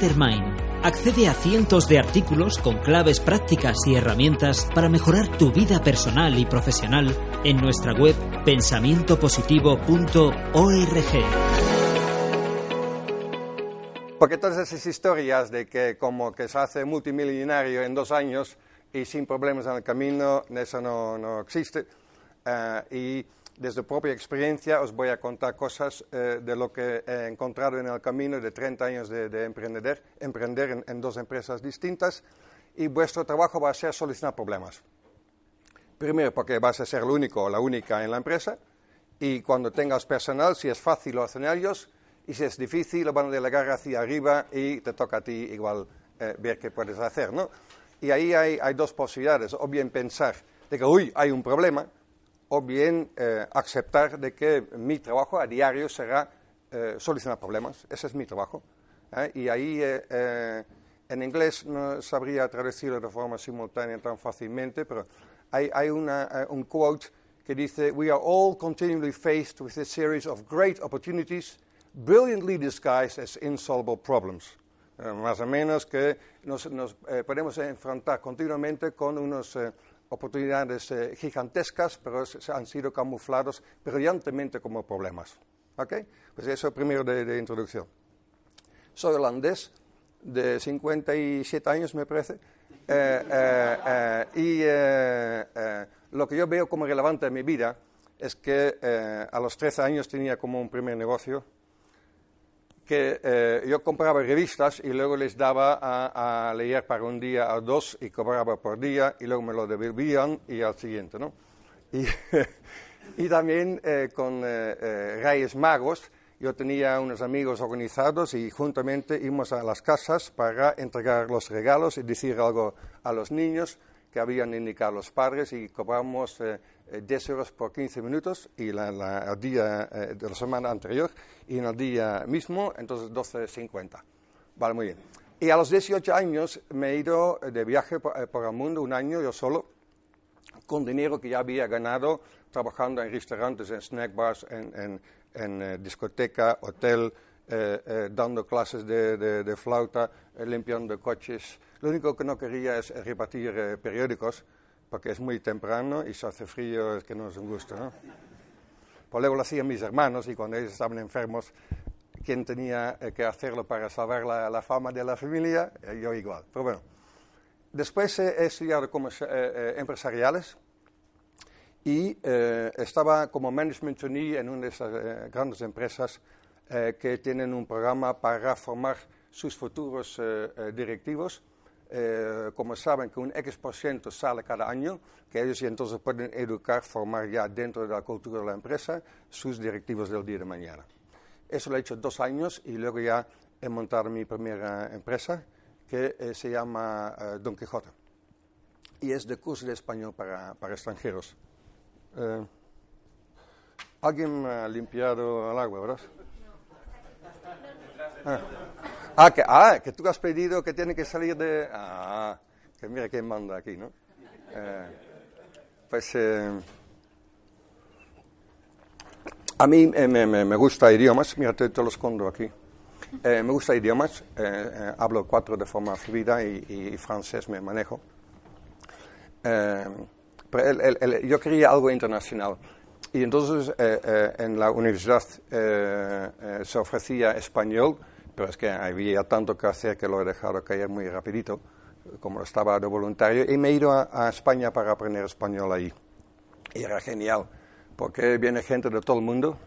Mastermind. Accede a cientos de artículos con claves prácticas y herramientas para mejorar tu vida personal y profesional en nuestra web pensamientopositivo.org. Porque todas esas historias de que como que se hace multimillonario en dos años y sin problemas en el camino, eso no, no existe. Eh, y desde propia experiencia os voy a contar cosas eh, de lo que he encontrado en el camino de 30 años de, de emprender, emprender en, dos empresas distintas. Y vuestro trabajo va a ser solucionar problemas. Primero, porque vas a ser el único o la única en la empresa. Y cuando tengas personal, si es fácil, lo hacen ellos. Y si es difícil, lo van a delegar hacia arriba y te toca a ti igual eh, ver qué puedes hacer, ¿no? Y ahí hay, hay, dos posibilidades. O bien pensar de que, uy, hay un problema. O bien eh, aceptar de que mi trabajo a diario será eh, solucionar problemas. Ese es mi trabajo. Y ahí, en inglés, no sabría traducirlo de forma simultánea tan fácilmente, pero hay, hay una, un quote que dice, We are all continually faced with a series of great opportunities brilliantly disguised as insoluble problems. Eh, más o menos que nos, nos eh, podemos enfrentar continuamente con unas eh, oportunidades gigantescas, pero se han sido camuflados brillantemente como problemas. ¿Ok? Pues eso primero de, de introducción. Soy holandés, de 57 años me parece, y lo que yo veo como relevante en mi vida es que a los 13 años tenía como un primer negocio que eh, yo compraba revistas y luego les daba a, a, leer para un día o dos y cobraba por día y luego me lo devolvían y al siguiente, ¿no? Y, y también eh, con eh, Reyes Magos, yo tenía unos amigos organizados y juntamente íbamos a las casas para entregar los regalos y decir algo a los niños que habían indicado los padres y cobramos 10 euros por 15 minutos y la, la, el día eh, de la semana anterior y en el día mismo, entonces 12.50. Vale, muy bien. Y a los 18 años me he ido de viaje por, eh, por, el mundo, un año yo solo, con dinero que ya había ganado trabajando en restaurantes, en snack bars, en, en, en eh, discoteca, hotel, eh, eh, dando clases de, de, de flauta, limpiando coches. Lo único que no quería es repartir periódicos porque es muy temprano y se hace frío, es que no es un gusto, ¿no? Pues luego lo hacían mis hermanos y cuando ellos estaban enfermos, ¿quién tenía que hacerlo para salvar la, la fama de la familia? Eh, yo igual. Pero bueno, después he estudiado como eh, empresariales y eh, estaba como management trainee en una de esas grandes empresas que tienen un programa para formar sus futuros directivos eh, como saben que un X por ciento sale cada año, que ellos entonces pueden educar, formar ya dentro de la cultura de la empresa sus directivos del día de mañana. Eso lo he hecho dos años y luego ya he montado mi primera empresa que eh, se llama eh, Don Quijote y es de curso de español para, para extranjeros. ¿Alguien ha limpiado el agua, verdad? Ah. Ah que, ah, que tú has pedido que tiene que salir de... Ah, que mira quién manda aquí, ¿no? Eh, pues eh, a mí eh, me, me, gusta idiomas, mira, te, te lo escondo aquí. me gusta idiomas, hablo cuatro de forma fluida y, y francés me manejo. pero el, el, el, yo quería algo internacional. Y entonces en la universidad se ofrecía español, pero es que había tanto que hacer que lo he dejado caer muy rapidito, como estaba de voluntario, y me he ido a, a, España para aprender español ahí. Y era genial, porque viene gente de todo el mundo,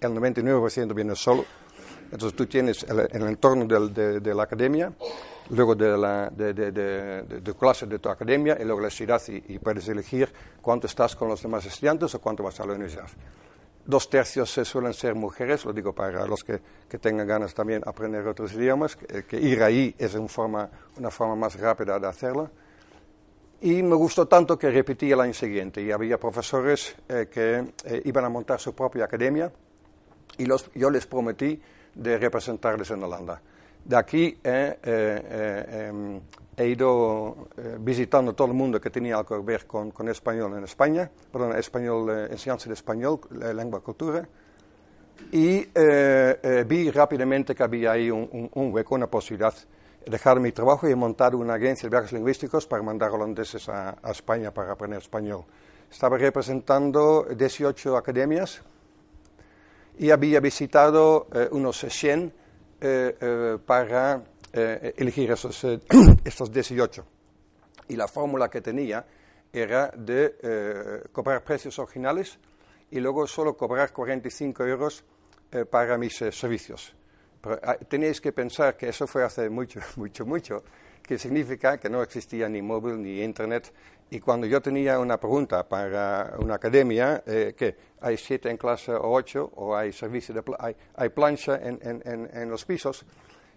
el 99% viene solo, Entonces tú tienes el, el entorno de, de la academia, luego de la de, de- de clase de tu academia y luego la ciudad y, y puedes elegir cuánto estás con los demás estudiantes o cuánto vas a la universidad. Dos tercios suelen ser mujeres, lo digo para los que, que tengan ganas también de aprender otros idiomas, que, que ir ahí es un forma, una forma más rápida de hacerlo. Y me gustó tanto que repetí el año siguiente y había profesores eh, que eh, iban a montar su propia academia y los- yo les prometí de representarles en Holanda. De aquí eh, eh, eh, em, he ido visitando todo el mundo que tenía algo que ver con, con español en España, perdón, español, enseñanza de español, lengua cultura, y eh, eh, vi rápidamente que había ahí un, hueco, una posibilidad de dejar mi trabajo y montar una agencia de viajes lingüísticos para mandar holandeses a, España para aprender español. Estaba representando 18 academias y había visitado eh, unos 100 eh, eh, para eh, elegir esos, eh, estos 18. Y la fórmula que tenía era de eh, cobrar precios originales y luego solo cobrar 45 euros eh, para mis eh, servicios. Pero ah, tenéis que pensar que eso fue hace mucho, mucho, mucho, que significa que no existía ni móvil ni internet. Y cuando yo tenía una pregunta para una academia, eh, que hay siete en clase o ocho, o hay servicio de hay, hay plancha en, en- en- en los pisos,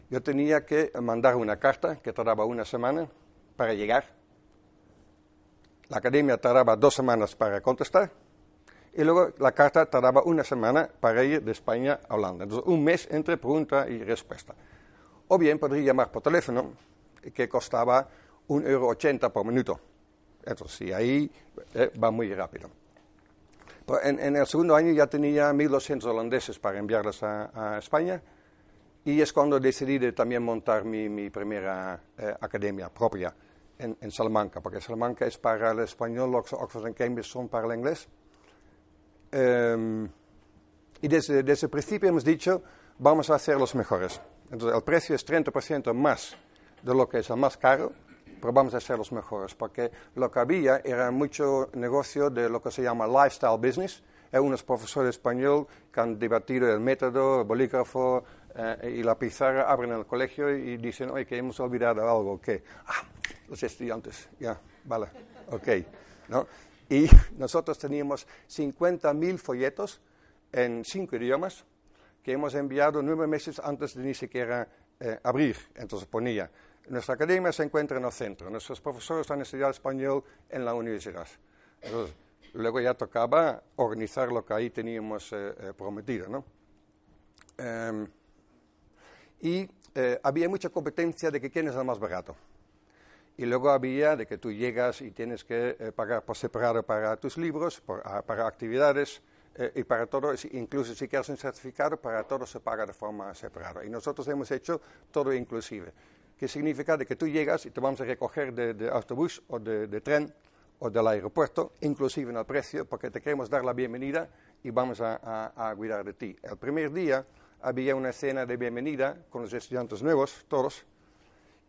yo tenía que mandar una carta que tardaba una semana para llegar. La academia tardaba dos semanas para contestar y luego la carta tardaba una semana para ir de España a Holanda. Entonces, un mes entre pregunta y respuesta. O bien podría llamar por teléfono, que costaba un euro ochenta por minuto. Entonces, sí, ahí eh, va muy rápido. Pero en, en el segundo año ya tenía 1.200 holandeses para enviarlos a, a España y es cuando decidí de también montar mi, mi primera eh, academia propia en, en Salamanca, porque Salamanca es para el español, Oxford, y Cambridge son para el inglés. Em, y desde, desde el principio hemos dicho, vamos a hacer los mejores. Entonces, el precio es 30% más de lo que es el más caro, pero vamos a hacer los mejores, porque lo que había era mucho negocio de lo que se llama lifestyle business. Hay unos profesores españoles que han debatido el método, el bolígrafo eh, y la pizarra, abren el colegio y dicen, oye, que hemos olvidado algo, que, ah, los estudiantes, ya, vale, ok, ¿no? Y nosotros teníamos 50.000 folletos en cinco idiomas que hemos enviado nueve meses antes de ni siquiera eh, abrir. Entonces ponía, nuestra academia se encuentra en el centro, nuestros profesores han estudiado español en la universidad. Entonces, luego ya tocaba organizar lo que ahí teníamos eh, eh, prometido, ¿no? Em, y eh, había mucha competencia de que quién es el más barato. Y luego había de que tú llegas y tienes que eh, pagar por separado para tus libros, por- ah, para actividades eh, y para todo, incluso si quieres un certificado, para todo se paga de forma separada. Y nosotros hemos hecho todo inclusive. Que significa de que tú llegas y te vamos a recoger de, de autobús o de, de tren o del aeropuerto, inclusive en el precio, porque te queremos dar la bienvenida y vamos a, a- a cuidar de ti. El primer día había una cena de bienvenida con los estudiantes nuevos, todos,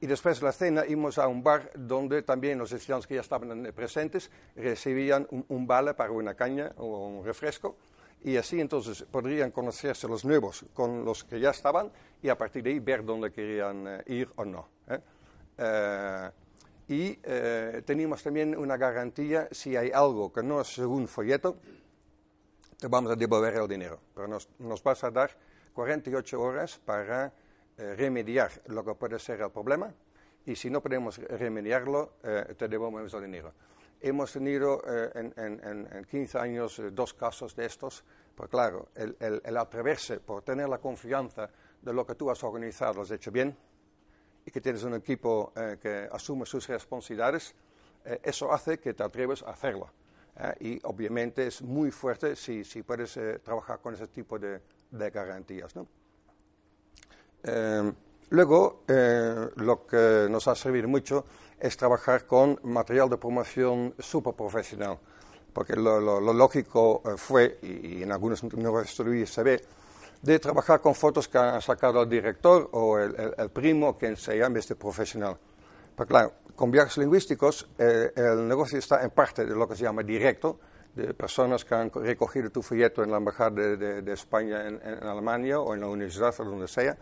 y después de la cena íbamos a un bar donde también los estudiantes que ya estaban presentes recibían un, un vale para una caña o un refresco. Y así entonces podrían conocerse los nuevos con los que ya estaban y a partir de ahí ver dónde querían eh, ir o no. ¿eh? Eh, y teníamos también una garantía, si hay algo que no es según folleto, te vamos a devolver el dinero. Pero nos, vas a dar 48 horas para remediar lo que puede ser el problema y si no podemos remediarlo, te devolvemos el dinero. Hemos tenido eh, en, en- en- en 15 años eh, dos casos de estos, pero claro, el, el- el atreverse por tener la confianza de lo que tú has organizado, lo has hecho bien, y que tienes un equipo eh, que asume sus responsabilidades, eh, eso hace que te atreves a hacerlo. ¿eh? y obviamente es muy fuerte si, si puedes eh, trabajar con ese tipo de, de garantías. ¿no? Luego, lo que nos ha servido mucho es trabajar con material de promoción súper profesional, porque lo, lo- lo lógico eh, fue, y, en algunos nuevos estudios se ve, de trabajar con fotos que ha sacado el director o el, el- el primo, quien se llame este profesional. Pero claro, con viajes lingüísticos eh, el negocio está en parte de lo que se llama directo, de personas que han recogido tu folleto en la Embajada de, de- de España en, en Alemania o en la universidad o donde sea.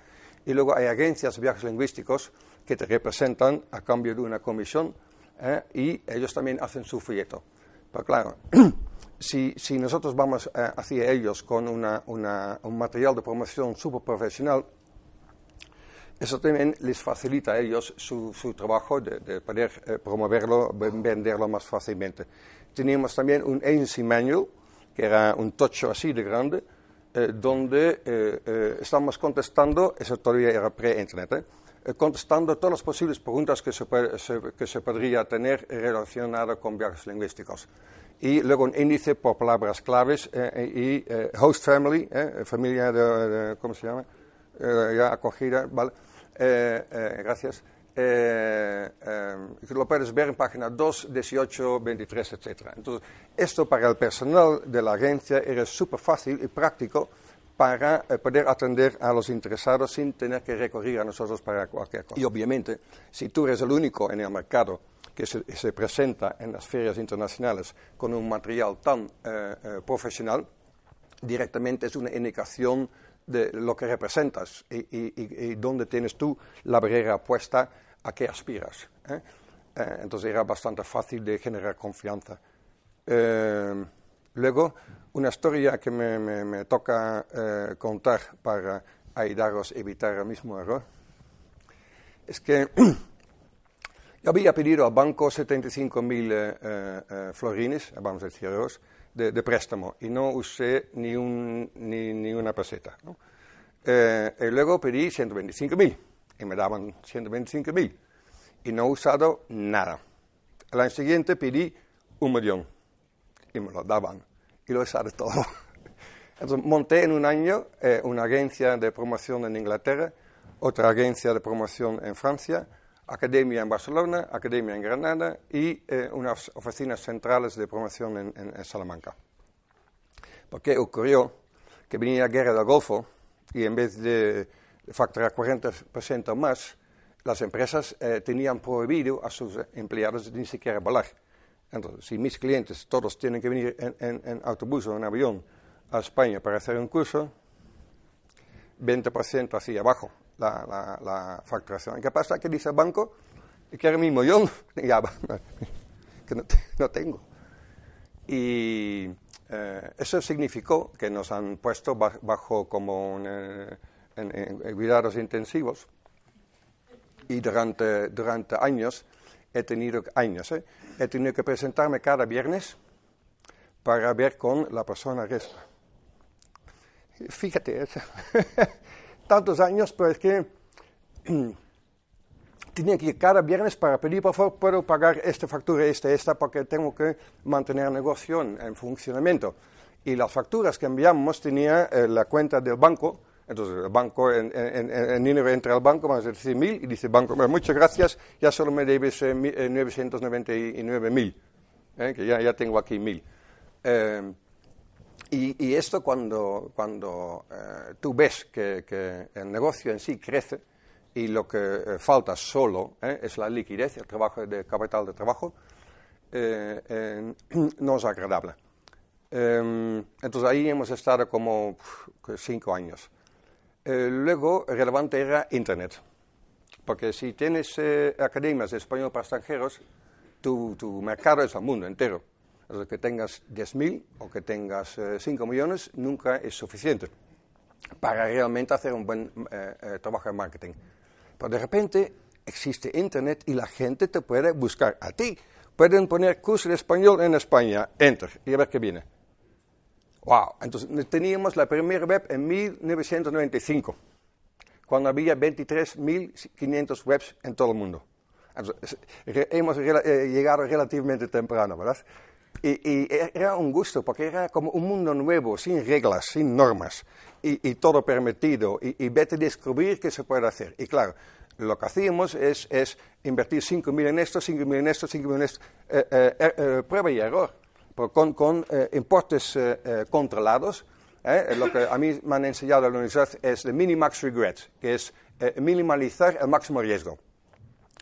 Y luego hay agencias de viajes lingüísticos que te representan a cambio de una comisión ¿eh? y ellos también hacen su folleto. Pero claro, si, si nosotros vamos eh, hacia ellos con una- una- un material de promoción súper profesional, eso también les facilita a ellos su, su trabajo de, de poder eh, promoverlo, ven- venderlo más fácilmente. Teníamos también un agency manual, que era un tocho así de grande, eh, donde eh, eh, estamos contestando, eso todavía era pre-internet, ¿eh? Eh, contestando todas las posibles preguntas que se, puede- se- que se podría tener relacionadas con viajes lingüísticos. Y luego un índice por palabras claves eh, y eh, host family, eh, familia de, de- ¿cómo se llama? Eh, ya acogida, ¿vale? Eh, eh, gracias. Eh, eh, lo puedes ver en página 2, 18, 23, etc. Entonces, esto para el personal de la agencia era súper fácil y práctico para eh, poder atender a los interesados sin tener que recurrir a nosotros para cualquier cosa. Y obviamente, si tú eres el único en el mercado que se, se presenta en las ferias internacionales con un material tan eh, eh, profesional, directamente es una indicación de lo que representas y, y- y- dónde tienes tú la barrera puesta a qué aspiras. ¿eh? Eh, entonces era bastante fácil de generar confianza. Luego, una historia que me, me- me toca eh, contar para ayudaros a evitar el mismo error es que yo había pedido al banco 75 mil eh, eh, eh, florines, vamos a decir euros, de, de préstamo y no usé ni, un, ni, ni una peseta. ¿no? Eh, y luego pedí 125 mil y me daban 125 mil y no he usado nada. El año siguiente pedí un millón y me lo daban y lo usado todo. Entonces monté en un año eh, una agencia de promoción en Inglaterra, otra agencia de promoción en Francia, academia en Barcelona, academia en Granada y eh, unas oficinas centrales de promoción en, en- en Salamanca. Porque ocurrió que venía la guerra del Golfo y en vez de facturar 40% o más, las empresas eh, tenían prohibido a sus empleados ni siquiera volar. Entonces, si mis clientes todos tienen que venir en, autobús o en avión a España para hacer un curso, 20% hacia abajo la, la, la facturación. ¿Qué pasa? Que dice el banco, quiero mi millón, ya, que no, te- no tengo. Y eh, eso significó que nos han puesto ba- bajo como eh, en cuidados intensivos y durante, durante años he tenido años ¿eh? he tenido que presentarme cada viernes para ver con la persona riesgo. Fíjate, tantos años, pero es que tenía que ir cada viernes para pedir, por favor, puedo pagar esta factura, esta, esta, porque tengo que mantener el negocio en, en funcionamiento. Y las facturas que enviamos tenía eh, la cuenta del banco, entonces el banco, en, en, en- entra al banco, vamos a decir mil, y dice banco, "Bueno, muchas gracias, ya solo me debes eh, mi- eh, 999 mil, eh, que ya, ya tengo aquí mil. Eh, y, y esto cuando, cuando eh, tú ves que, que el negocio en sí crece y lo que falta solo es la liquidez, el trabajo de capital de trabajo, no es agradable. Eh, entonces ahí hemos estado como cinco años. Eh, luego, relevante era Internet. Porque si tienes eh, academias de español para extranjeros, tu, tu mercado es el mundo entero. Entonces, que tengas 10.000 o que tengas eh, 5 millones nunca es suficiente para realmente hacer un buen eh, eh, trabajo de marketing. Pero de repente existe Internet y la gente te puede buscar a ti. Pueden poner curso de español en España, enter, y a ver qué viene. Wow, entonces teníamos la primera web en 1995 cuando había 23.500 webs en todo el mundo. Entonces, hemos eh, llegado relativamente temprano, ¿verdad? Y, y era un gusto, porque era como un mundo nuevo, sin reglas, sin normas, y, y todo permitido, y, y vete a descubrir qué se puede hacer. Y claro, lo que hacíamos es, es invertir 5.000 en esto, 5.000 en esto, 5.000 en esto, eh, eh, eh, eh, prueba y error, con, con eh, importes eh, eh, controlados, ¿eh? Lo que a mí me han enseñado en la universidad es el minimax regret, que es eh, minimalizar el máximo riesgo.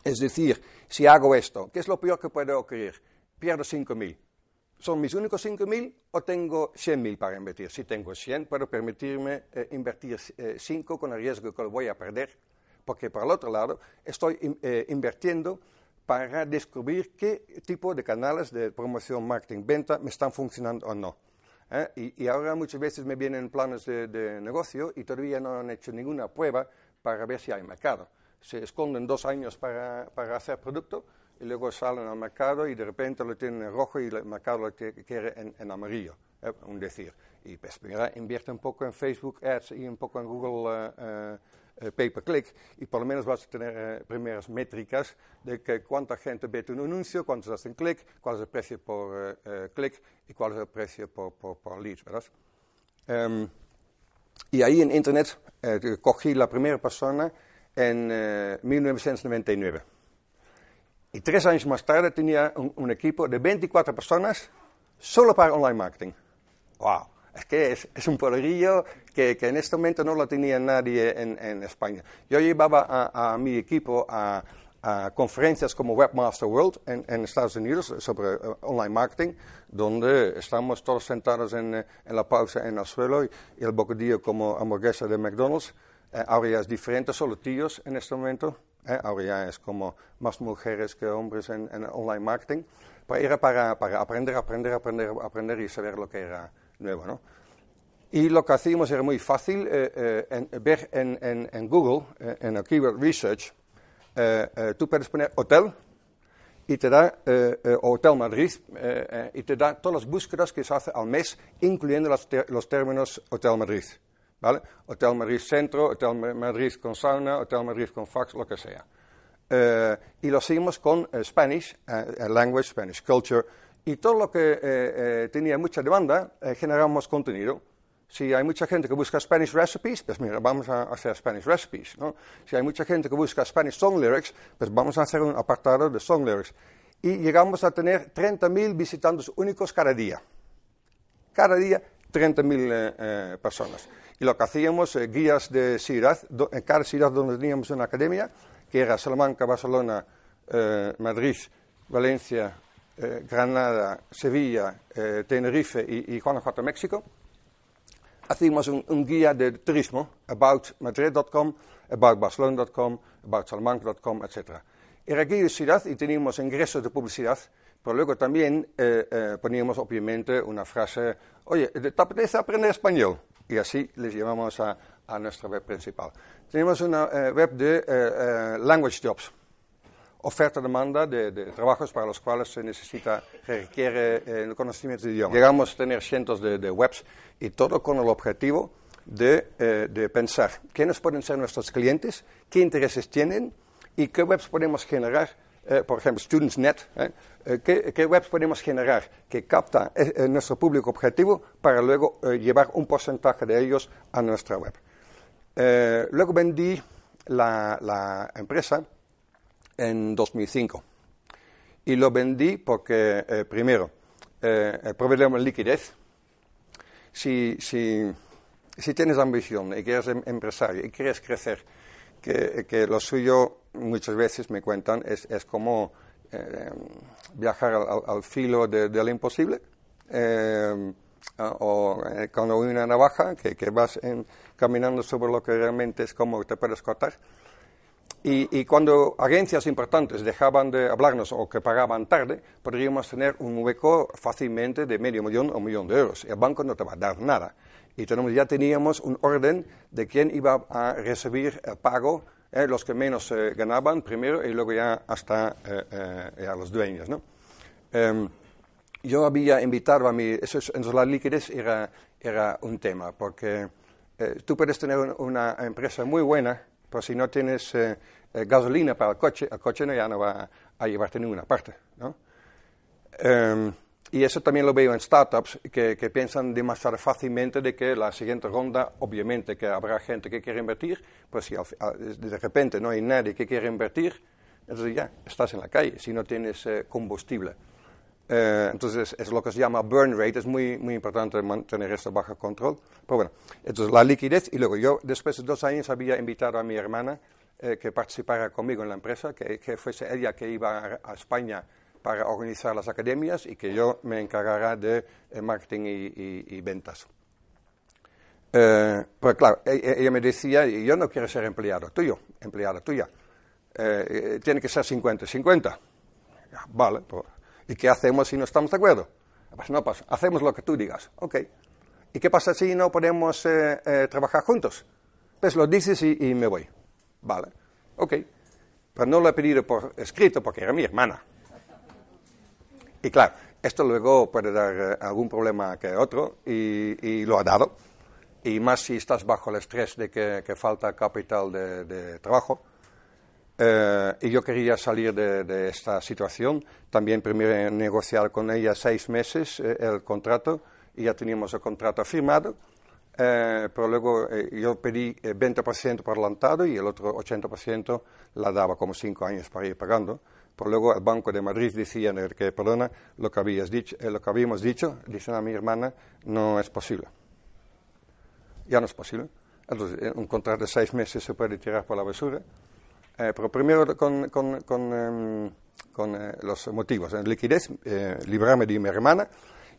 Es decir, si hago esto, ¿qué es lo peor que puede ocurrir? Pierdo 5.000. ¿Son mis únicos 5.000 o tengo 100.000 para invertir? Si tengo 100, puedo permitirme eh, invertir 5 con el riesgo que lo voy a perder, porque por el otro lado estoy eh, invirtiendo para descubrir qué tipo de canales de promoción, marketing, venta me están funcionando o no. ¿eh? Y, ahora muchas veces me vienen planes de, de, negocio y todavía no han hecho ninguna prueba para ver si hay mercado. Se esconden dos años para, para hacer producto y luego salen al mercado y de repente lo tienen en rojo y el mercado lo quiere en, en amarillo, ¿eh? un decir. Y pues mira, invierte un poco en Facebook Ads y un poco en Google uh, uh, Pay Per Click y por lo menos vas a tener primeras métricas de que cuánta gente ve tu anuncio, cuántos hacen clic, cuál es el precio por clic y cuál es el precio por, por, por lead, ¿verdad? Um, y ahí en Internet cogí la primera persona en 1999. Y tres años más tarde tenía un, un, equipo de 24 personas solo para online marketing. ¡Wow! Es que es, es un poderío que, que, en este momento no lo tenía nadie en, en España. Yo llevaba a, a mi equipo a, a, conferencias como Webmaster World en, en Estados Unidos sobre uh, online marketing, donde estamos todos sentados en, en la pausa en el suelo y, y el bocadillo como hamburguesa de McDonald's. Eh, ahora ya es diferente, solo tíos en este momento. Eh, ahora ya es como más mujeres que hombres en, en online marketing. Pero era para, para, aprender, aprender, aprender, aprender y saber lo que era nuevo, ¿no? Y lo que hacíamos era muy fácil, eh, eh, en, ver en, en, en Google, eh, en el Keyword Research, eh, eh, tú puedes poner hotel y te da Hotel Madrid y te da todas las búsquedas que se hace al mes, incluyendo los, los términos Hotel Madrid. ¿vale? Hotel Madrid Centro, Hotel Madrid con sauna, Hotel Madrid con fax, lo que sea. Y lo seguimos con Spanish, language, Spanish culture, y todo lo que tenía mucha demanda, generamos contenido. Si hay mucha gente que busca Spanish recipes, pues mira, vamos a hacer Spanish recipes, ¿no? Si hay mucha gente que busca Spanish song lyrics, pues vamos a hacer un apartado de song lyrics. Y llegamos a tener 30.000 visitantes únicos cada día. Cada día, 30.000 personas. Y lo que hacíamos, eh, guías de ciudad, do, en cada ciudad donde teníamos una academia, que era Salamanca, Barcelona, eh, Madrid, Valencia, eh, Granada, Sevilla, eh, Tenerife y, y, Guanajuato, México, un, un guía de turismo, aboutmadrid.com, aboutbarcelona.com, aboutsalamanca.com, etc. Era guía de ciudad y teníamos ingresos de publicidad, pero luego también eh, eh, poníamos obviamente una frase, oye, ¿te apetece aprender español? y así les llevamos a, a nuestra web principal. Tenemos una eh, web de eh, eh, language jobs, oferta-demanda de, de, trabajos para los cuales se necesita, requiere el conocimiento de idioma. Llegamos a tener cientos de, webs y todo con el objetivo de, de pensar quiénes pueden ser nuestros clientes, qué intereses tienen y qué webs podemos generar eh, por ejemplo, StudentsNet, eh, eh, ¿qué, ¿qué, webs podemos generar que capta eh, nuestro público objetivo para luego eh, llevar un porcentaje de ellos a nuestra web? luego vendí la, empresa en 2005 y lo vendí porque, primero, el problema de liquidez. Si, si, si, tienes ambición y quieres em empresario y quieres crecer, que, que lo suyo muchas veces me cuentan, es, es como eh, viajar al, al filo de, de, lo imposible. Eh, o eh, cuando hay una navaja, que, que vas en, caminando sobre lo que realmente es como te puedes cortar. Y, y, cuando agencias importantes dejaban de hablarnos o que pagaban tarde, podríamos tener un hueco fácilmente de medio millón o un millón de euros. El banco no te va a dar nada. Y tenemos, ya teníamos un orden de quién iba a recibir el pago eh, los que menos eh, ganaban primero y luego ya hasta eh, a los dueños. ¿no? Um, yo había invitado a mi, eso, entonces la liquidez era, era un tema, porque tú puedes tener un, una empresa muy buena, pero si no tienes gasolina para el coche, el coche no, ya no va a, llevarte a ninguna parte. ¿no? Um, y eso también lo veo en startups que, que, piensan demasiado fácilmente de que la siguiente ronda, obviamente que habrá gente que quiere invertir, pues si de repente no hay nadie que quiera invertir, entonces ya estás en la calle si no tienes eh, combustible. Eh, entonces es lo que se llama burn rate, es muy, muy importante mantener esto bajo control. Pero bueno, entonces la liquidez y luego yo después de dos años había invitado a mi hermana eh, que participara conmigo en la empresa, que, que fuese ella que iba a, a España para organizar las academias y que yo me encargará de eh, marketing y, ventas. Eh, pero claro, e- e- ella me decía, yo no quiero ser empleado tuyo, empleada tuya. Tiene que ser 50-50. Ya, vale, pues, ¿y qué hacemos si no estamos de acuerdo? Pues no pasa, hacemos lo que tú digas. Ok. ¿Y qué pasa si no podemos eh, eh, trabajar juntos? Pues lo dices y, y me voy. Vale, ok. Pero no lo he pedido por escrito porque era mi hermana. Y claro, esto luego puede dar eh, algún problema que otro y, y lo ha dado. Y más si estás bajo el estrés de que, que falta capital de, de trabajo. Eh, y yo quería salir de, de esta situación. También primero he negociado con ella seis meses eh, el contrato y ya teníamos el contrato firmado. Eh, pero luego eh, yo pedí eh, 20% por adelantado y el otro 80% la daba como cinco años para ir pagando. Pero luego el Banco de Madrid decía eh, que, perdona, lo que, habías dicho, eh, lo que habíamos dicho, dicen a mi hermana, no es posible. Ya no es posible. Entonces, eh, un contrato de seis meses se puede tirar por la basura. Eh, pero primero con, con, con, em, con, eh, los motivos. En liquidez, eh, librarme de mi hermana.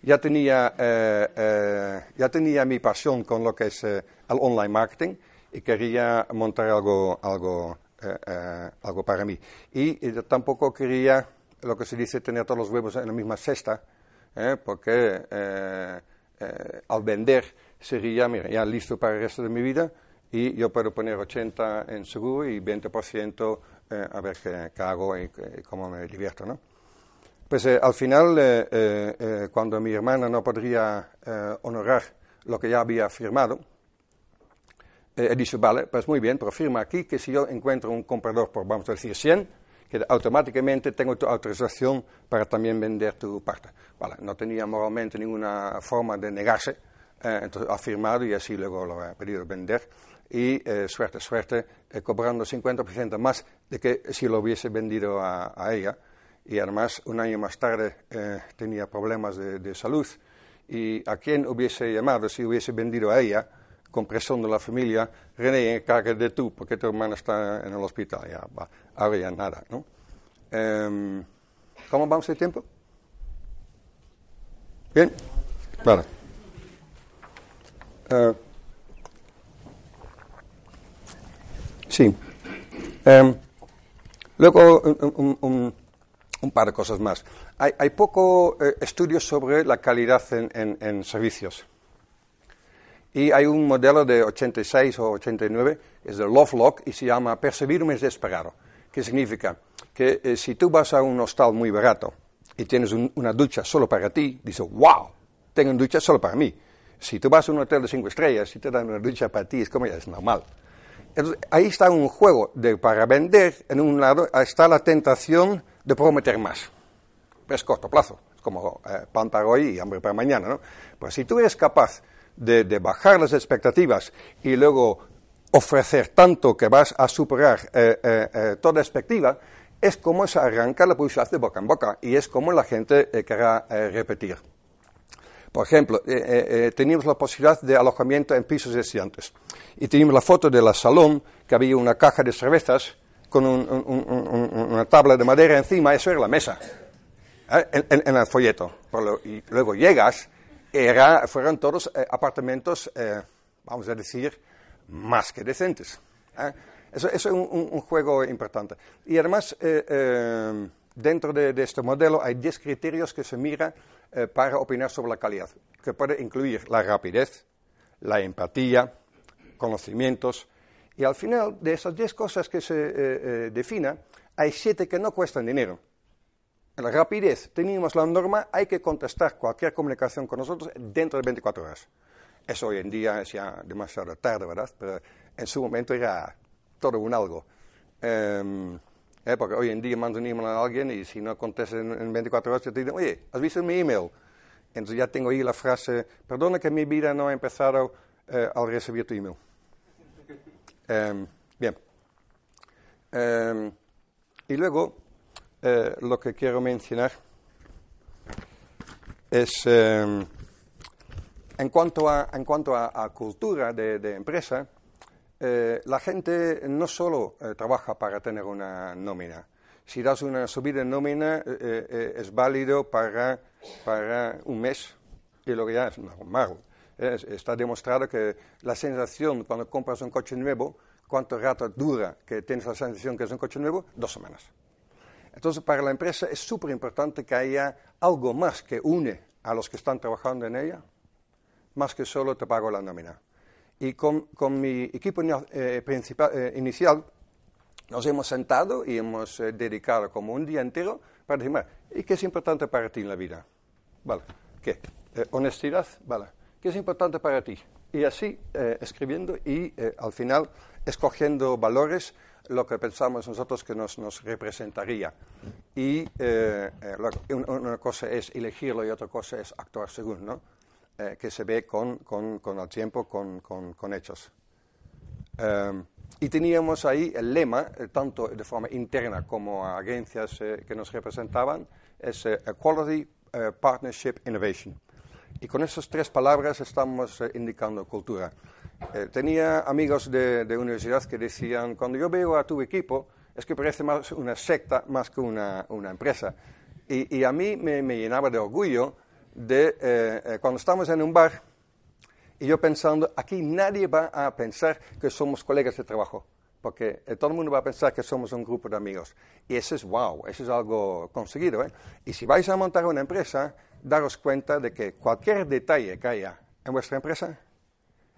Ya tenía, eh, eh, ya tenía mi pasión con lo que es eh, el online marketing y quería montar algo, algo, eh, eh, algo para mí. Y, eh, tampoco quería, lo que se dice, tener todos los huevos en la misma cesta, eh, porque eh, eh, al vender sería, mira, ya listo para el resto de mi vida y yo puedo poner 80 en seguro y 20% eh, a ver qué, qué hago y, qué- cómo me divierto, ¿no? Pues eh, al final, eh, eh, eh, cuando mi hermana no podría eh, honorar lo que ya había firmado, he dicho, vale, pues muy bien, pero firma aquí que si yo encuentro un comprador por, vamos a decir, 100, que automáticamente tengo tu autorización para también vender tu parte. Vale, no tenía moralmente ninguna forma de negarse, entonces ha firmado y así luego lo he pedido vender. Y eh, suerte, suerte, eh, cobrando 50% más de que si lo hubiese vendido a, a ella. Y además, un año más tarde eh, tenía problemas de, de salud. ¿Y a quién hubiese llamado si hubiese vendido a ella? con presión de la familia, René, encárgate tú, porque tu hermana está en el hospital. Ya, va, ahora ya nada, ¿no? Em, ¿Cómo vamos de tiempo? Bien, vale. Eh, sí. Em, luego, un, un- un- par de cosas más. Hay, hay poco eh, estudios sobre la calidad en- en- en servicios. Y hay un modelo de 86 o 89, es de Lovelock, y se llama Percibir un desesperado. Que significa que eh, si tú vas a un hostal muy barato y tienes un- una ducha solo para ti, dices, wow, tengo una ducha solo para mí. Si tú vas a un hotel de cinco estrellas y te dan una ducha para ti, es como ya es normal. Entonces, ahí está un juego de, para vender, en un lado está la tentación de prometer más es corto plazo, es como eh, pan para hoy y hambre para mañana, ¿no? Pues si tú eres capaz de, bajar las expectativas y luego ofrecer tanto que vas a superar eh, eh, eh, toda expectativa, es como se arranca la publicidad de boca en boca y es como la gente querrá repetir. Por ejemplo, eh, eh, eh, teníamos la posibilidad de alojamiento en pisos de. Y teníamos la foto de la salón, que había una caja de cervezas con un- un- un- un- una tabla de madera encima, eso era la mesa. ¿eh? en, en- en el folleto. Lo- y luego llegas, era, fueron todos eh, apartamentos, eh, vamos a decir, más que decentes. Eso, eso es un, juego importante. Y además, dentro de, de este modelo hay 10 criterios que se mira eh, para opinar sobre la calidad, que puede incluir la rapidez, la empatía, conocimientos, y al final de esas 10 cosas que se eh, eh, hay 7 que no cuestan dinero. La rapidez, teníamos la norma, hay que contestar cualquier comunicación con nosotros dentro de 24 horas. Eso hoy en día es ya demasiado tarde, ¿verdad? Pero en su momento era todo un algo. Em, eh, porque hoy en día mando un email a alguien y si no contesta en, en 24 horas, te dicen, oye, ¿has visto mi email? Entonces ya tengo ahí la frase, perdona que mi vida no ha empezado eh, al recibir tu email. Em, bien. Em, y luego, eh, lo que quiero mencionar es, em, en cuanto a, en cuanto a, a cultura de, de empresa, eh, la gente no solo eh, trabaja para tener una nómina, si das una subida en nómina, eh, es válido para, para un mes y luego ya es normal. Es- está demostrado que la sensación cuando compras un coche nuevo, cuánto rato dura que tienes la sensación que es un coche nuevo, dos semanas. Entonces, para la empresa es súper importante que haya algo más que une a los que están trabajando en ella, más que solo te pago la nómina. Y con, con mi equipo eh, principal- eh, inicial nos hemos sentado y hemos eh, dedicado como un día entero para decir, "Mira, ¿y qué es importante para ti en la vida? Vale, ¿qué? Eh, honestidad, vale. ¿Qué es importante para ti? Y así, eh, escribiendo y eh, al final escogiendo valores, lo que pensamos nosotros que nos, nos representaría. Y una cosa es elegirlo y otra cosa es actuar según, ¿no? Eh, que se ve con, con, con el tiempo, con, con, hechos. Eh, y teníamos ahí el lema, eh, tanto de forma interna como a agencias eh, que nos representaban, es eh, Equality, eh, Partnership, Innovation. Y con esas tres palabras estamos eh, indicando cultura. Tenía amigos de, de universidad que decían, cuando yo veo a tu equipo, es que parece más una secta más que una, una empresa. Y, y a mí me, me llenaba de orgullo de, eh, eh, cuando estamos en un bar, y yo pensando, aquí nadie va a pensar que somos colegas de trabajo, porque eh, todo el mundo va a pensar que somos un grupo de amigos. Y eso es wow, eso es algo conseguido. ¿eh? Y si vais a montar una empresa, daros cuenta de que cualquier detalle que haya en vuestra empresa,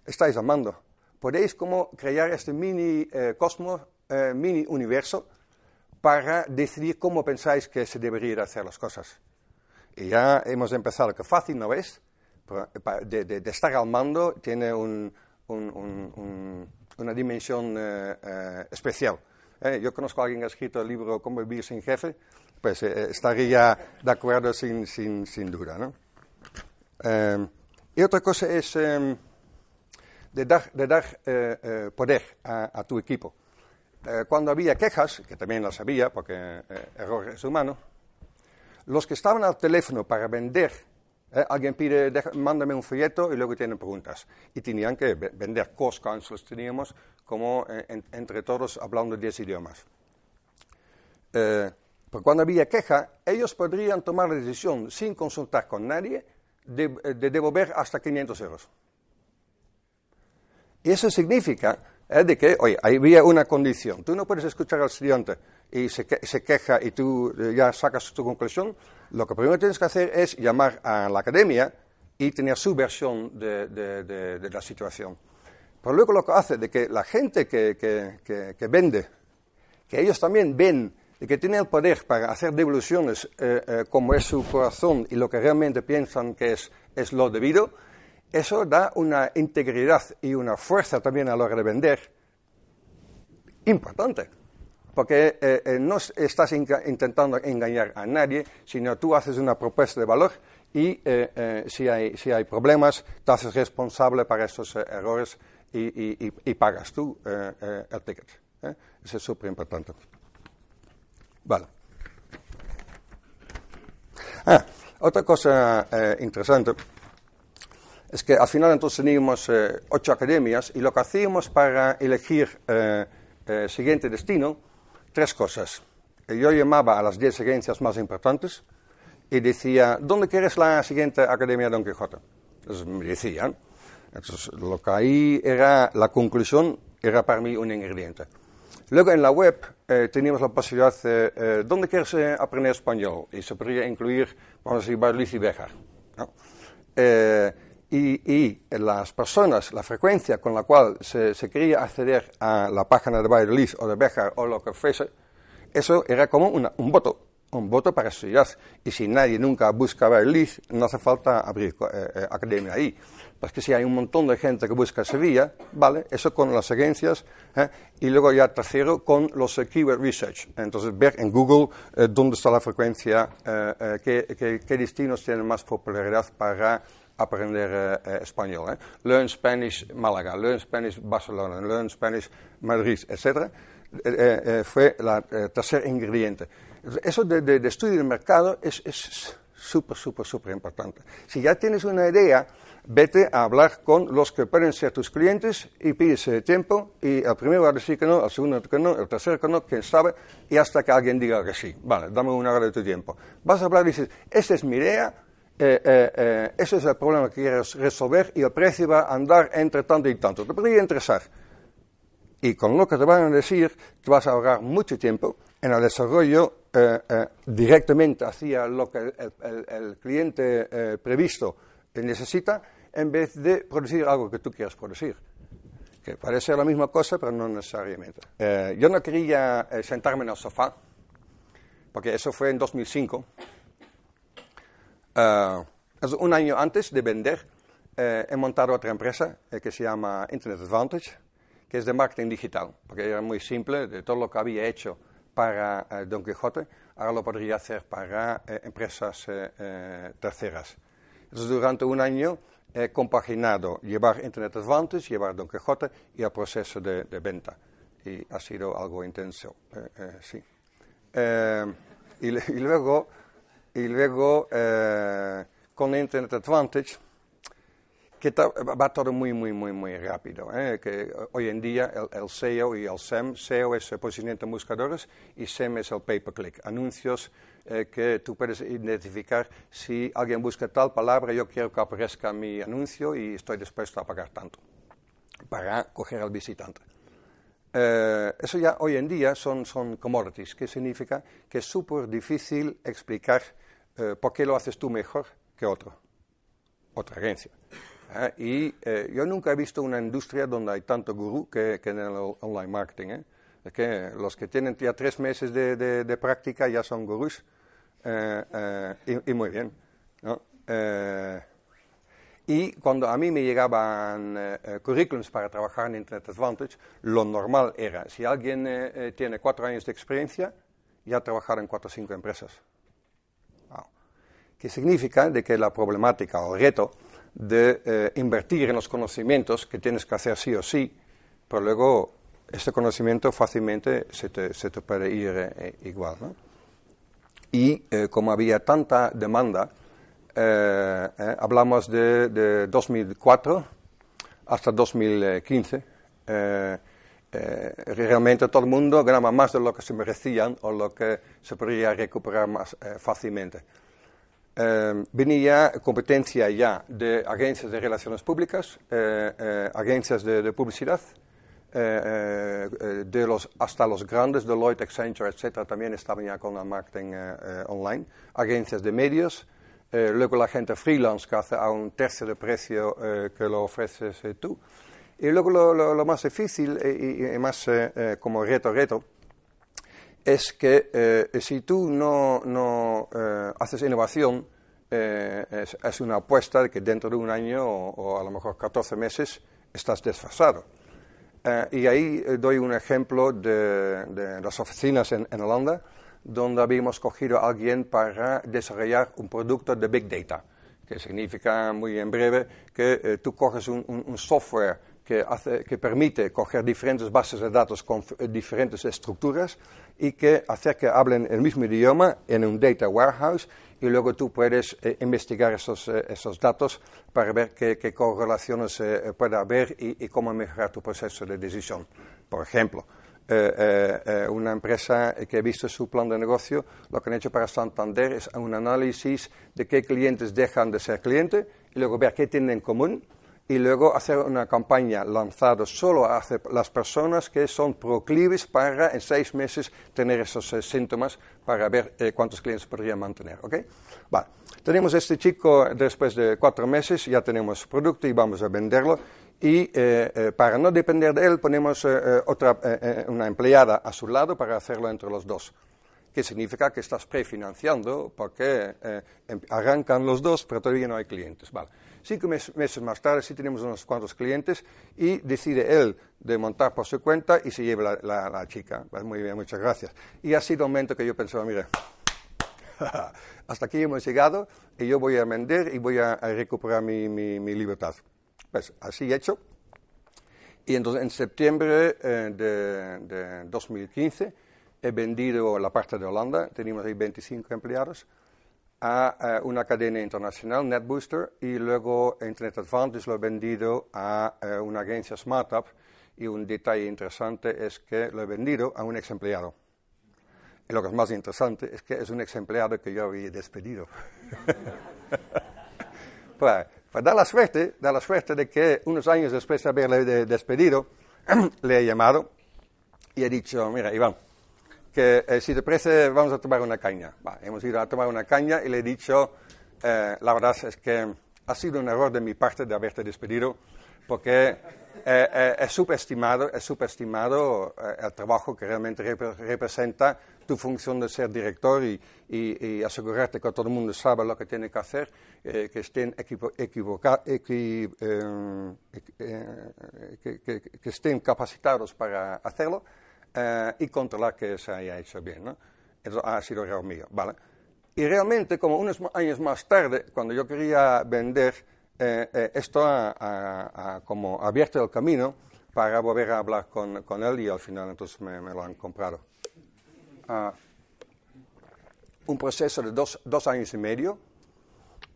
estáis amando. Podéis como crear este mini eh, cosmos, eh, mini universo, para decidir cómo pensáis que se deberían hacer las cosas. Y ya hemos empezado, que fácil no es, pa- de, de- de estar al mando tiene un- un- un- un- una dimensión eh, eh, especial. Eh, yo conozco a alguien que ha escrito el libro Cómo vivir sin jefe, pues eh, estaría de acuerdo sin, sin, sin duda. ¿no? Eh, y otra cosa es eh, de dar, de dar eh, eh, poder a, a tu equipo. Cuando había quejas, que también las había, porque eh, error es humano, los que estaban al teléfono para vender, eh, alguien pide, deja- mándame un folleto y luego tienen preguntas. Y tenían que ve- vender cost councils, teníamos como eh, en- entre todos hablando 10 idiomas. Eh, pero cuando había queja, ellos podrían tomar la decisión sin consultar con nadie de, de devolver hasta 500 euros. Y eso significa eh, de que, oye, había una condición. Tú no puedes escuchar al estudiante y se, que- se queja y tú eh, ya sacas tu conclusión. Lo que primero tienes que hacer es llamar a la academia y tener su versión de, de- de- de la situación. Pero luego lo que hace de que la gente que, que- que- vende, que ellos también ven y que tienen el poder para hacer devoluciones eh, eh, como es su corazón y lo que realmente piensan que es, es lo debido, eso da una integridad y una fuerza también a la hora de vender importante. Porque eh, eh, no es- estás intentando engañar a nadie, sino tú haces una propuesta de valor y eh, eh, si, hay, si hay problemas, te haces responsable para esos eh, errores y, y- y- y pagas tú eh, el ticket. Eso es súper importante. Vale. Ah, otra cosa interesante es que al final entonces teníamos ocho academias y lo que hacíamos para elegir eh, siguiente destino, tres cosas. Eh, Yo llamaba a las diez agencias más importantes y decía, ¿dónde quieres la siguiente academia Don Quijote? Entonces me decían. Entonces lo que ahí era, la conclusión era para mí un ingrediente. Luego en la web eh, teníamos la posibilidad de, eh, ¿dónde quieres eh, aprender español? Y se podría incluir, vamos a decir, Barliz y Béjar. ¿no? Y, y las personas, la frecuencia con la cual se, se quería acceder a la página de Valladolid o de Béjar o lo que fuese, eso era como una- un voto, un voto para estudiar. Y si nadie nunca busca Valladolid, no hace falta abrir eh, eh, academia ahí. Pues que si hay un montón de gente que busca Sevilla, vale, eso con las agencias, ¿eh? y luego ya tercero con los eh, keyword research. Entonces ver en Google eh, dónde está la frecuencia, eh, qué, qué- qué destinos tienen más popularidad para aprender eh, eh, español. ¿eh? Learn Spanish Málaga, Learn Spanish Barcelona, Learn Spanish Madrid, etc. Fue el tercer ingrediente. Eso de, de- de estudio de mercado es, es súper, súper, súper importante. Si ya tienes una idea, vete a hablar con los que pueden ser tus clientes y pides tiempo y el primero va a decir que no, el segundo que no, el tercero que no, quién sabe, y hasta que alguien diga que sí. Vale, dame una hora de tu tiempo. Vas a hablar y dices, esta es mi idea, eh, eh, eh, ese es el problema que quieres resolver y el precio va a andar entre tanto y tanto. Te podría interesar. Y con lo que te van a decir, te vas a ahorrar mucho tiempo en el desarrollo directamente hacia lo que el, cliente previsto necesita, en vez de producir algo que tú quieras producir. Que parece la misma cosa, pero no necesariamente. yo no quería sentarme en el sofá, porque eso fue en 2005 Uh, un año antes de vender, uh, he montado otra empresa uh, que se llama Internet Advantage, que es de marketing digital, porque era muy simple, de todo lo que había hecho para Don Quijote, ahora lo podría hacer para empresas terceras. Entonces, durante un año he compaginado llevar Internet Advantage, llevar Don Quijote y el proceso de, venta. Y ha sido algo intenso, sí. Y luego y luego eh, con Internet Advantage, que va todo muy, muy, muy, muy rápido. ¿eh? Que hoy en día el, SEO y el SEM, SEO es el posicionamiento en buscadores y SEM es el pay-per-click, anuncios eh, que tú puedes identificar si alguien busca tal palabra, yo quiero que aparezca mi anuncio y estoy dispuesto a pagar tanto para coger al visitante. eso ya hoy en día son, son commodities, que significa que es súper difícil explicar eh, ¿por qué lo haces tú mejor que otro? Otra agencia. ¿eh? y eh, yo nunca he visto una industria donde hay tanto gurú que, en el online marketing. Es que los que tienen ya tres meses de, práctica ya son gurús. Y, muy bien. y cuando a mí me llegaban currículums para trabajar en Internet Advantage, lo normal era, si alguien tiene cuatro años de experiencia, ya trabajar en cuatro o cinco empresas que significa de que la problemática o el reto de eh, invertir en los conocimientos que tienes que hacer sí o sí, pero luego este conocimiento fácilmente se te, se te puede ir eh, igual. ¿no? Y eh, como había tanta demanda, hablamos de, de, 2004 hasta 2015, realmente todo el mundo ganaba más de lo que se merecían o lo que se podría recuperar más fácilmente. Eh, venía competencia ya de agencias de relaciones públicas, eh, eh, agencias de, publicidad, de los, hasta los grandes, Deloitte, Accenture, etcétera, también estaban ya con el marketing online, agencias de medios, luego la gente freelance que hace a un tercio de precio que lo ofreces tú. Y luego lo, más difícil y, más como reto, reto, es que si tú no, no haces innovación, eh, es, una apuesta de que dentro de un año o, a lo mejor 14 meses estás desfasado. Eh, y ahí eh, doy un ejemplo de, las oficinas en, Holanda, donde habíamos cogido a alguien para desarrollar un producto de Big Data, que significa muy en breve que tú coges un, software que, hace, que permite coger diferentes bases de datos con diferentes estructuras y que hace que hablen el mismo idioma en un data warehouse y luego tú puedes eh, investigar esos, eh, esos, datos para ver qué, qué correlaciones eh, puede haber y, cómo mejorar tu proceso de decisión. Por ejemplo, una empresa que ha visto su plan de negocio, lo que han hecho para Santander es un análisis de qué clientes dejan de ser clientes y luego ver qué tienen en común y luego hacer una campaña lanzada solo a las personas que son proclives para en seis meses tener esos eh, síntomas para ver eh, cuántos clientes podrían mantener. ¿okay? Vale. Tenemos este chico después de cuatro meses, ya tenemos producto y vamos a venderlo. Y eh, para no depender de él ponemos otra, una empleada a su lado para hacerlo entre los dos que significa que estás prefinanciando porque em, arrancan los dos, pero todavía no hay clientes. Vale. Cinco meses más tarde sí tenemos unos cuantos clientes y decide él de montar por su cuenta y se lleva la, chica. Pues muy bien, muchas gracias. Y ha sido un momento que yo pensaba, mire, hasta aquí hemos llegado y yo voy a vender y voy a, recuperar mi, mi, libertad. Pues así hecho. Y entonces en septiembre eh, de, de 2015 he vendido la parte de Holanda, teníamos ahí 25 empleados a, eh, una cadena internacional, NetBooster, y luego Internet Advantage lo he vendido a eh, una agencia SmartUp. Y un detalle interesante es que lo he vendido a un ex empleado. Y lo que es más interesante es que es un ex empleado que yo había despedido. pues, pues da la suerte, da la suerte de que unos años después de haberle de- despedido, le he llamado y he dicho, mira, Iván, que eh, si te parece vamos a tomar una caña. Va, hemos ido a tomar una caña y le he dicho, eh, la verdad es que ha sido un error de mi parte de haberte despedido, porque eh, eh, he subestimado, he subestimado eh, el trabajo que realmente repre- representa tu función de ser director y, y- y asegurarte que todo el mundo sabe lo que tiene que hacer, eh, que estén equivoca- equi- eh, eh, que- que- que estén capacitados para hacerlo eh, y controlar que se haya hecho bien. ¿no? Eso ha sido error mío. ¿vale? Y realmente, como unos años más tarde, cuando yo quería vender, eh, eh, esto ha, ha- ha como abierto el camino para volver a hablar con, con él y al final entonces me, me lo han comprado. Ah, un proceso de dos, dos años y medio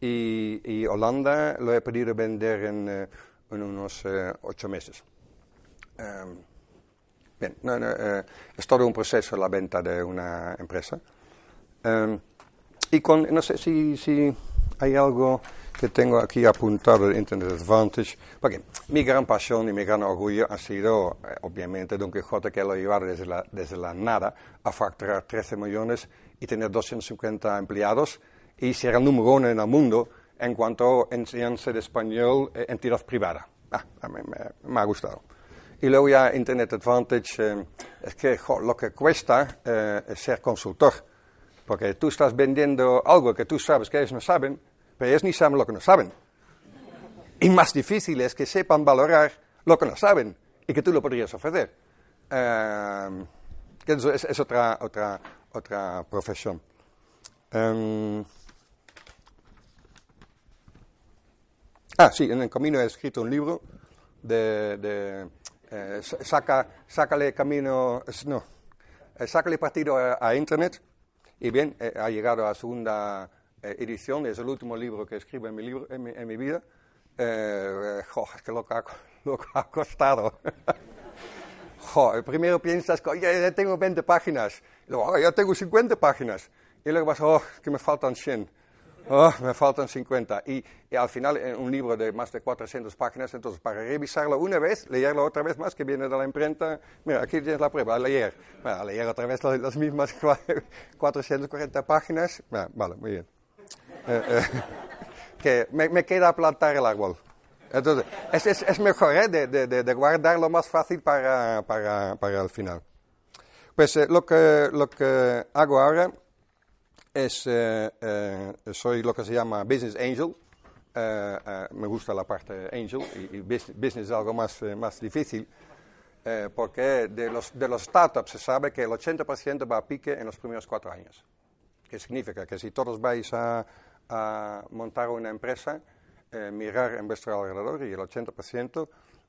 y, y Holanda lo he pedido vender en, eh, en unos eh, ocho meses. Em, Bien, no, no, eh, es todo un proceso la venta de una empresa. Em, y con, no sé si, si hay algo que tengo aquí apuntado de Internet Advantage, porque mi gran pasión y mi gran orgullo ha sido, eh, obviamente, Don Quijote que lo ha llevado desde la, desde la nada a facturar 13 millones y tener 250 empleados y ser el número uno en el mundo en cuanto a enseñanza de español eh, entidad privada. Ah, a mí me, me ha gustado. Y luego ya Internet Advantage, eh, es que lo que cuesta eh, es ser consultor. Porque tú estás vendiendo algo que tú sabes que ellos no saben, pero ellos ni saben lo que no saben. Y más difícil es que sepan valorar lo que no saben y que tú lo podrías ofrecer. Eh, eso es, otra, otra, otra profesión. Em, ah, sí, en el camino he escrito un libro de, eh, sa- saca, sácale camino, no, eh, sácale partido a, Internet. Y bien, eh, ha llegado a segunda eh, edición, es el último libro que escribo en mi, libro, en mi, vida. Jo, es que lo que ha, lo que ha costado. Primero piensas "Oye, ya tengo 20 páginas, luego "Oh, ya tengo 50 páginas, y luego vas, oh, que me faltan 100, oh, me faltan 50. Y, al final, en un libro de más de 400 páginas, entonces para revisarlo una vez, leerlo otra vez más, que viene de la imprenta, mira, aquí tienes la prueba, a leer. A leer otra vez las, las mismas cua- 440 páginas, vale, muy bien. Eh, eh, que me, queda plantar el árbol. Entonces, es, es, es mejor ¿eh? de, de, de, guardarlo más fácil para, para, para el final. Pues eh, lo, que, lo que hago ahora es, eh, eh, soy lo que se llama Business Angel. Eh, eh, me gusta la parte Angel y, y bus- Business es algo más, eh, más difícil. porque de los, de los startups se sabe que el 80% va a pique en los primeros cuatro años. ¿Qué significa? Que si todos vais a, a montar una empresa, eh, mirar en vuestro alrededor y el 80%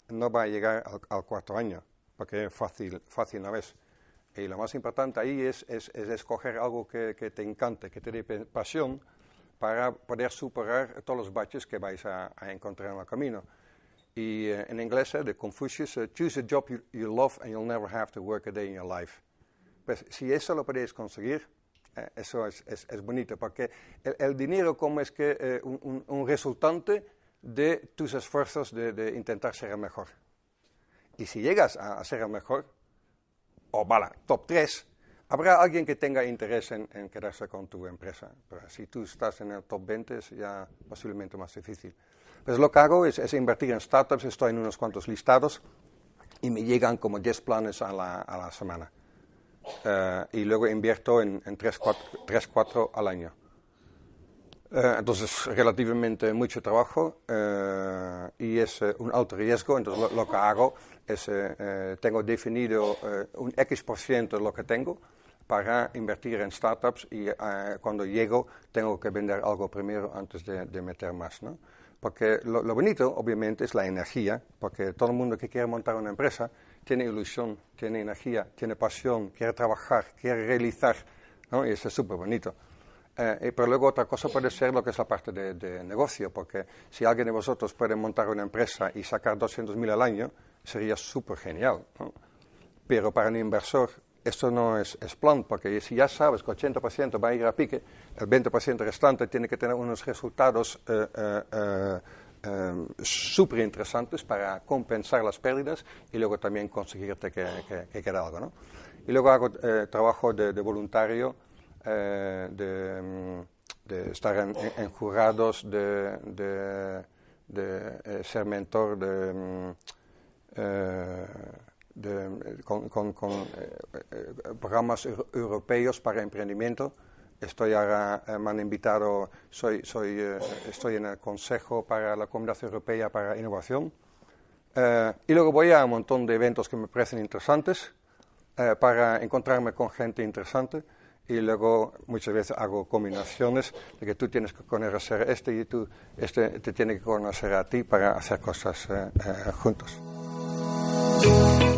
no va a llegar al, al cuarto año, porque fácil, fácil no es. Y lo más importante ahí es, es, es escoger algo que, que te encante, que te dé pasión para poder superar todos los baches que vais a, a encontrar en el camino. Y eh, en inglés, eh, de Confucius, eh, choose a job you, you love and you'll never have to work a day in your life. Pues si eso lo podéis conseguir, eh, eso es, es, es bonito, porque el, el dinero como es que eh, un, un- un resultante de tus esfuerzos de, de intentar ser el mejor. Y si llegas a, a ser el mejor, o vale, top 3, habrá alguien que tenga interés en, en quedarse con tu empresa. Pero si tú estás en el top 20 es ya posiblemente más difícil. Pues lo que hago es, es invertir en startups, estoy en unos cuantos listados y me llegan como 10 planes a la, a la semana. Eh, y luego invierto en, en 3, 4, al año. Eh, entonces, relativamente mucho trabajo eh, y es eh, un alto riesgo. Entonces, lo, lo que hago es, eh, eh, tengo definido eh, un X por ciento de lo que tengo para invertir en startups y cuando llego tengo que vender algo primero antes de, de meter más, ¿no? Porque lo, lo bonito, obviamente, es la energía, porque todo el mundo que quiere montar una empresa tiene ilusión, tiene energía, tiene pasión, quiere trabajar, quiere realizar, ¿no? Y eso es súper bonito. Eh, pero luego otra cosa puede ser lo que es la parte de, de negocio, porque si alguien de vosotros puede montar una empresa y sacar 200.000 al año, sería súper genial. ¿no? Pero para un inversor esto no es, es, plan, porque si ya sabes que 80% va a ir a pique, el 20% restante tiene que tener unos resultados eh, eh, eh, eh súper interesantes para compensar las pérdidas y luego también conseguirte que, que, que quede algo. ¿no? Y luego hago eh, trabajo de, de voluntario, eh, de, de, estar en, en jurados, de, de ser mentor de de, con, con, con eh, eh, programas europeos para emprendimiento. Estoy ahora, eh, me han invitado, soy, soy, eh, estoy en el Consejo para la Comunidad Europea para Innovación. Eh, y luego voy a un montón de eventos que me parecen interesantes eh, para encontrarme con gente interesante. Y luego muchas veces hago combinaciones de que tú tienes que conocer este y tú este te tiene que conocer a ti para hacer cosas juntos.